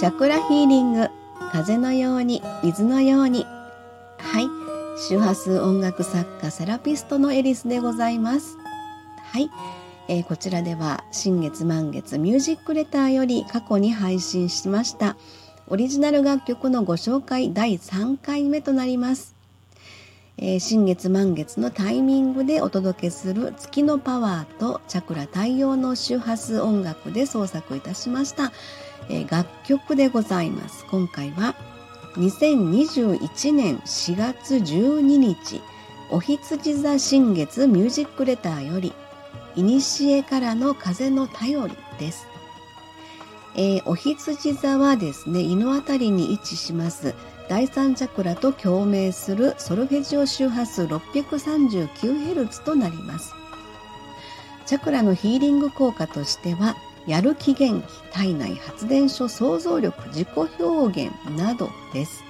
チャクラヒーリング。風のように水のように。はい。周波数音楽作家セラピストのエリスでございます。はい、えー、こちらでは新月満月ミュージックレターより過去に配信しましたオリジナル楽曲のご紹介第3回目となります。え、新月満月のタイミングでお届けする月のパワーとチャクラ対応の周波数音楽で創作いたしました、え、楽曲でございます。今回は2021年4月12日お羊座新月ミュージックレターよりいにしえからの風の頼りです。えー、お羊座はですね胃の辺りに位置します第三チャクラと共鳴するソルフェジオ周波数 639Hz となります。チャクラのヒーリング効果としてはやる気元気体内発電所想像力自己表現などです。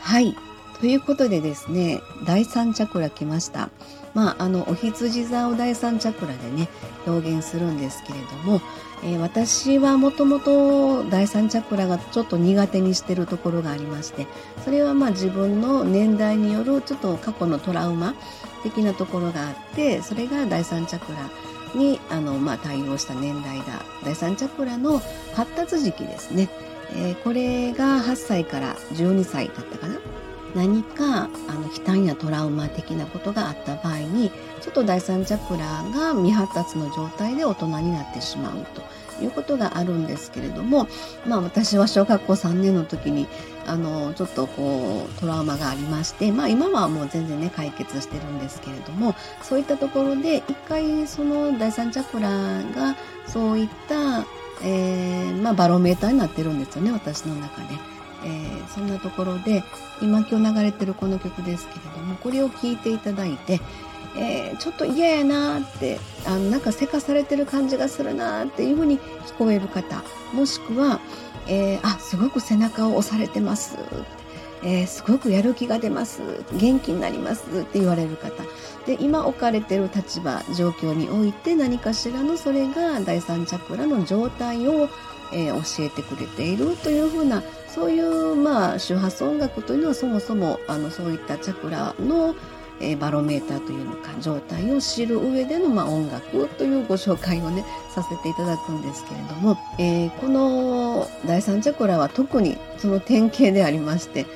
はい。ということでですね第三チャクラ来ました。まああのお羊座を第三チャクラでね表現するんですけれどもえー、私はもともと第三チャクラがちょっと苦手にしてるところがありましてそれはまあ自分の年代によるちょっと過去のトラウマ的なところがあってそれが第三チャクラにあの、まあ、対応した年代だ第三チャクラの発達時期ですね、えー、これが8歳から12歳だったかな。何かあの悲嘆やトラウマ的なことがあった場合にちょっと第三チャクラが未発達の状態で大人になってしまうと。いうことがあるんですけれども、まあ、私は小学校3年の時にあのちょっとこうトラウマがありまして、まあ、今はもう全然ね解決してるんですけれどもそういったところで一回その第三チャクラがそういった、えーまあ、バロメーターになってるんですよね私の中で。えー、そんなところで今今日流れてるこの曲ですけれどもこれを聴いていただいて、えー、ちょっと嫌やなってあのなんかせかされてる感じがするなっていうふうに聞こえる方もしくは、えー、あすごく背中を押されてますえー、すごくやる気が出ます元気になりますって言われる方。で今置かれてる立場状況において何かしらのそれが第三チャクラの状態を、えー、教えてくれているというふうなそういうまあ周波数音楽というのはそもそもあのそういったチャクラの、えー、バロメーターというのか状態を知る上での、まあ、音楽というご紹介をねさせていただくんですけれども、えー、この第三チャクラは特にその典型でありまして、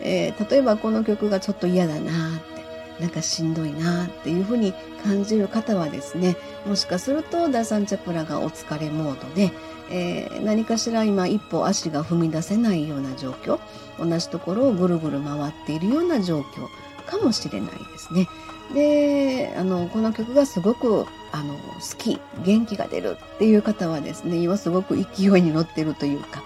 えー、例えばこの曲がちょっと嫌だなってなんかしんどいなっていうふうに感じる方はですねもしかすると第三チャクラがお疲れモードで、えー、何かしら今一歩足が踏み出せないような状況同じところをぐるぐる回っているような状況かもしれないですね。であのこの曲がすごくあの好き元気が出るっていう方はですね今すごく勢いに乗ってるというか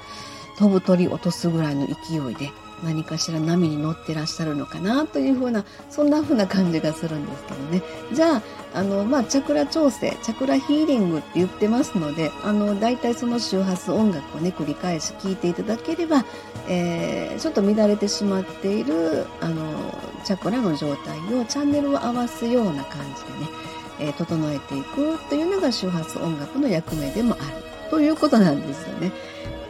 飛ぶ鳥落とすぐらいの勢いで何かしら波に乗ってらっしゃるのかなというふうなそんなふうな感じがするんですけどねじゃああの、まあ、チャクラ調整チャクラヒーリングって言ってますのであの大体その周波数音楽をね繰り返し聴いていただければ、えー、ちょっと乱れてしまっているあのチャクラの状態をチャンネルを合わすような感じでね、えー、整えていくというのが周波数音楽の役目でもあるということなんですよね。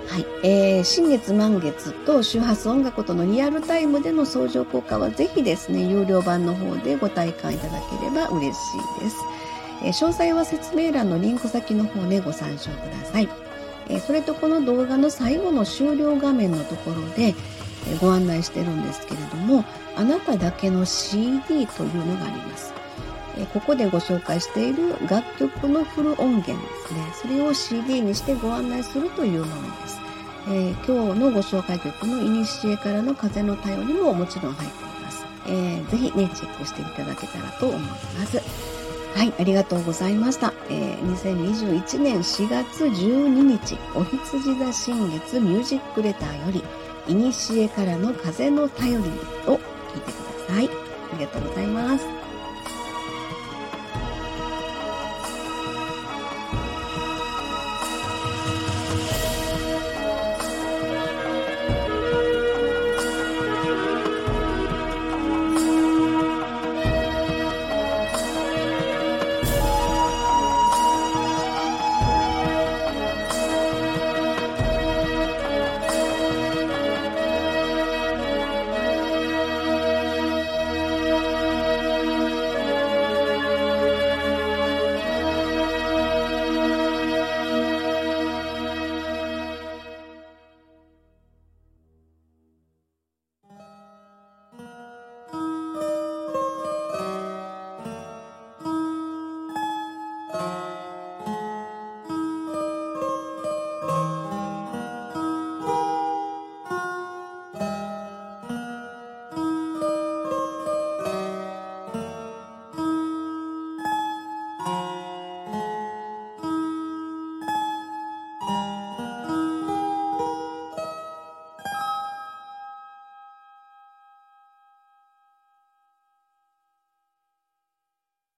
はい、えー、新月満月と周波数音楽とのリアルタイムでの相乗効果はぜひですね有料版の方でご体感いただければ嬉しいです、えー、詳細は説明欄のリンク先の方でご参照ください、えー、それとこの動画の最後の終了画面のところで、えご案内してるんですけれどもあなただけの CD というのがあります。ここでご紹介している楽曲のフル音源ですね。それを CD にしてご案内するというものです。えー、今日のご紹介曲の「いにしえからの風の頼り」ももちろん入っています。えー、ぜひね、チェックしていただけたらと思います。はい、ありがとうございました。えー、2021年4月12日、お羊座新月ミュージックレターより、いにしえからの風の頼りを聞いてください。ありがとうございます。